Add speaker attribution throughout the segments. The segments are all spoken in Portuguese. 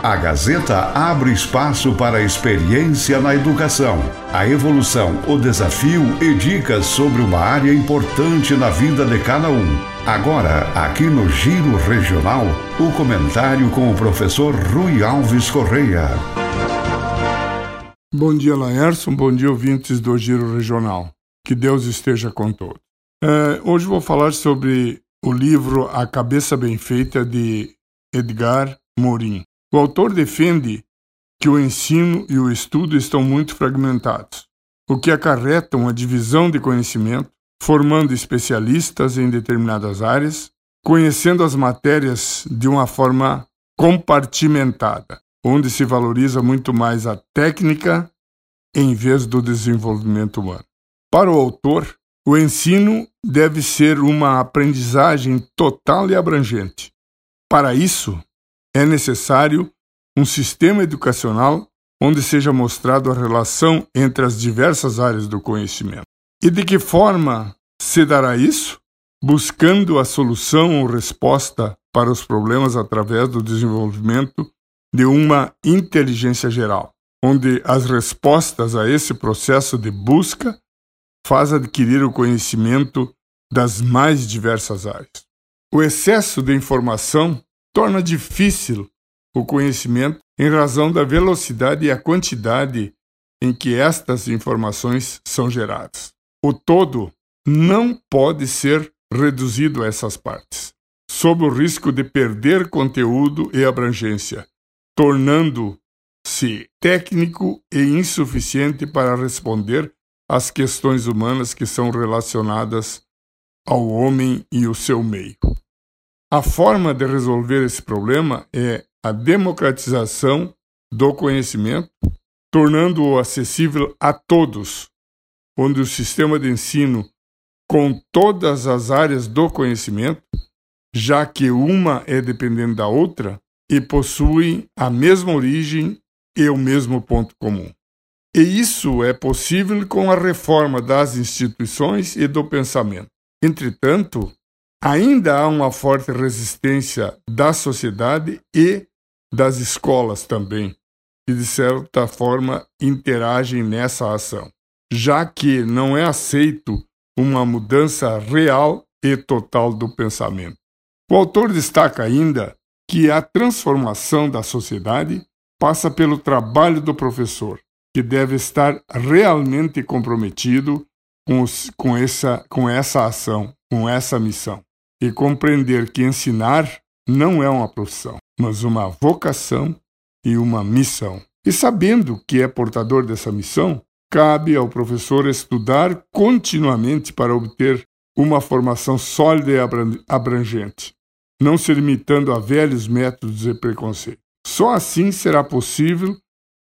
Speaker 1: A Gazeta abre espaço para a experiência na educação, a evolução, o desafio e dicas sobre uma área importante na vida de cada um. Agora, aqui no Giro Regional, o comentário com o professor Rui Alves Correia.
Speaker 2: Bom dia, Laércio. Bom dia, ouvintes do Giro Regional. Que Deus esteja com todos. É, hoje vou falar sobre o livro A Cabeça Bem Feita de Edgar Morin. O autor defende que o ensino e o estudo estão muito fragmentados, o que acarreta uma divisão de conhecimento, formando especialistas em determinadas áreas, conhecendo as matérias de uma forma compartimentada, onde se valoriza muito mais a técnica em vez do desenvolvimento humano. Para o autor, o ensino deve ser uma aprendizagem total e abrangente. Para isso, é necessário um sistema educacional onde seja mostrado a relação entre as diversas áreas do conhecimento. E de que forma se dará isso? Buscando a solução ou resposta para os problemas através do desenvolvimento de uma inteligência geral, onde as respostas a esse processo de busca faz adquirir o conhecimento das mais diversas áreas. O excesso de informação torna difícil o conhecimento em razão da velocidade e a quantidade em que estas informações são geradas. O todo não pode ser reduzido a essas partes, sob o risco de perder conteúdo e abrangência, tornando-se técnico e insuficiente para responder às questões humanas que são relacionadas ao homem e o seu meio. A forma de resolver esse problema é a democratização do conhecimento, tornando-o acessível a todos, onde o sistema de ensino com todas as áreas do conhecimento, já que uma é dependente da outra e possuem a mesma origem e o mesmo ponto comum. E isso é possível com a reforma das instituições e do pensamento. Entretanto, ainda há uma forte resistência da sociedade e das escolas também, que de certa forma interagem nessa ação, já que não é aceito uma mudança real e total do pensamento. O autor destaca ainda que a transformação da sociedade passa pelo trabalho do professor, que deve estar realmente comprometido com, os, com, essa, com essa ação, com essa missão e compreender que ensinar não é uma profissão, mas uma vocação e uma missão. E sabendo que é portador dessa missão, cabe ao professor estudar continuamente para obter uma formação sólida e abrangente, não se limitando a velhos métodos e preconceitos. Só assim será possível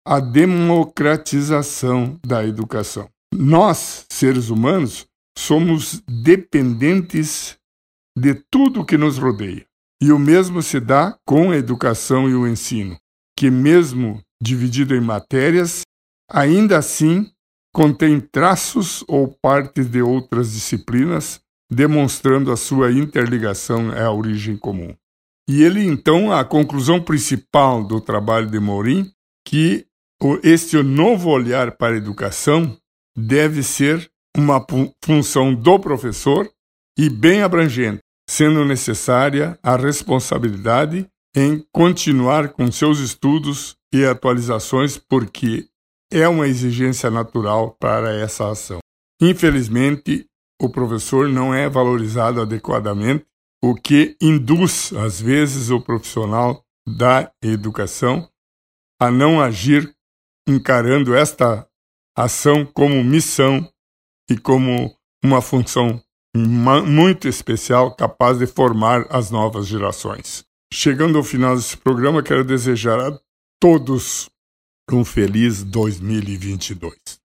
Speaker 2: a democratização da educação. Nós, seres humanos, somos dependentes de tudo que nos rodeia. E o mesmo se dá com a educação e o ensino, que, mesmo dividido em matérias, ainda assim contém traços ou partes de outras disciplinas, demonstrando a sua interligação à origem comum. E ele, então, a conclusão principal do trabalho de Morim, que este novo olhar para a educação deve ser uma função do professor e bem abrangente, sendo necessária a responsabilidade em continuar com seus estudos e atualizações, porque é uma exigência natural para essa ação. Infelizmente, o professor não é valorizado adequadamente, o que induz, às vezes, o profissional da educação a não agir encarando esta ação como missão e como uma função muito especial capaz de formar as novas gerações. Chegando ao final desse programa, quero desejar a todos um feliz 2022.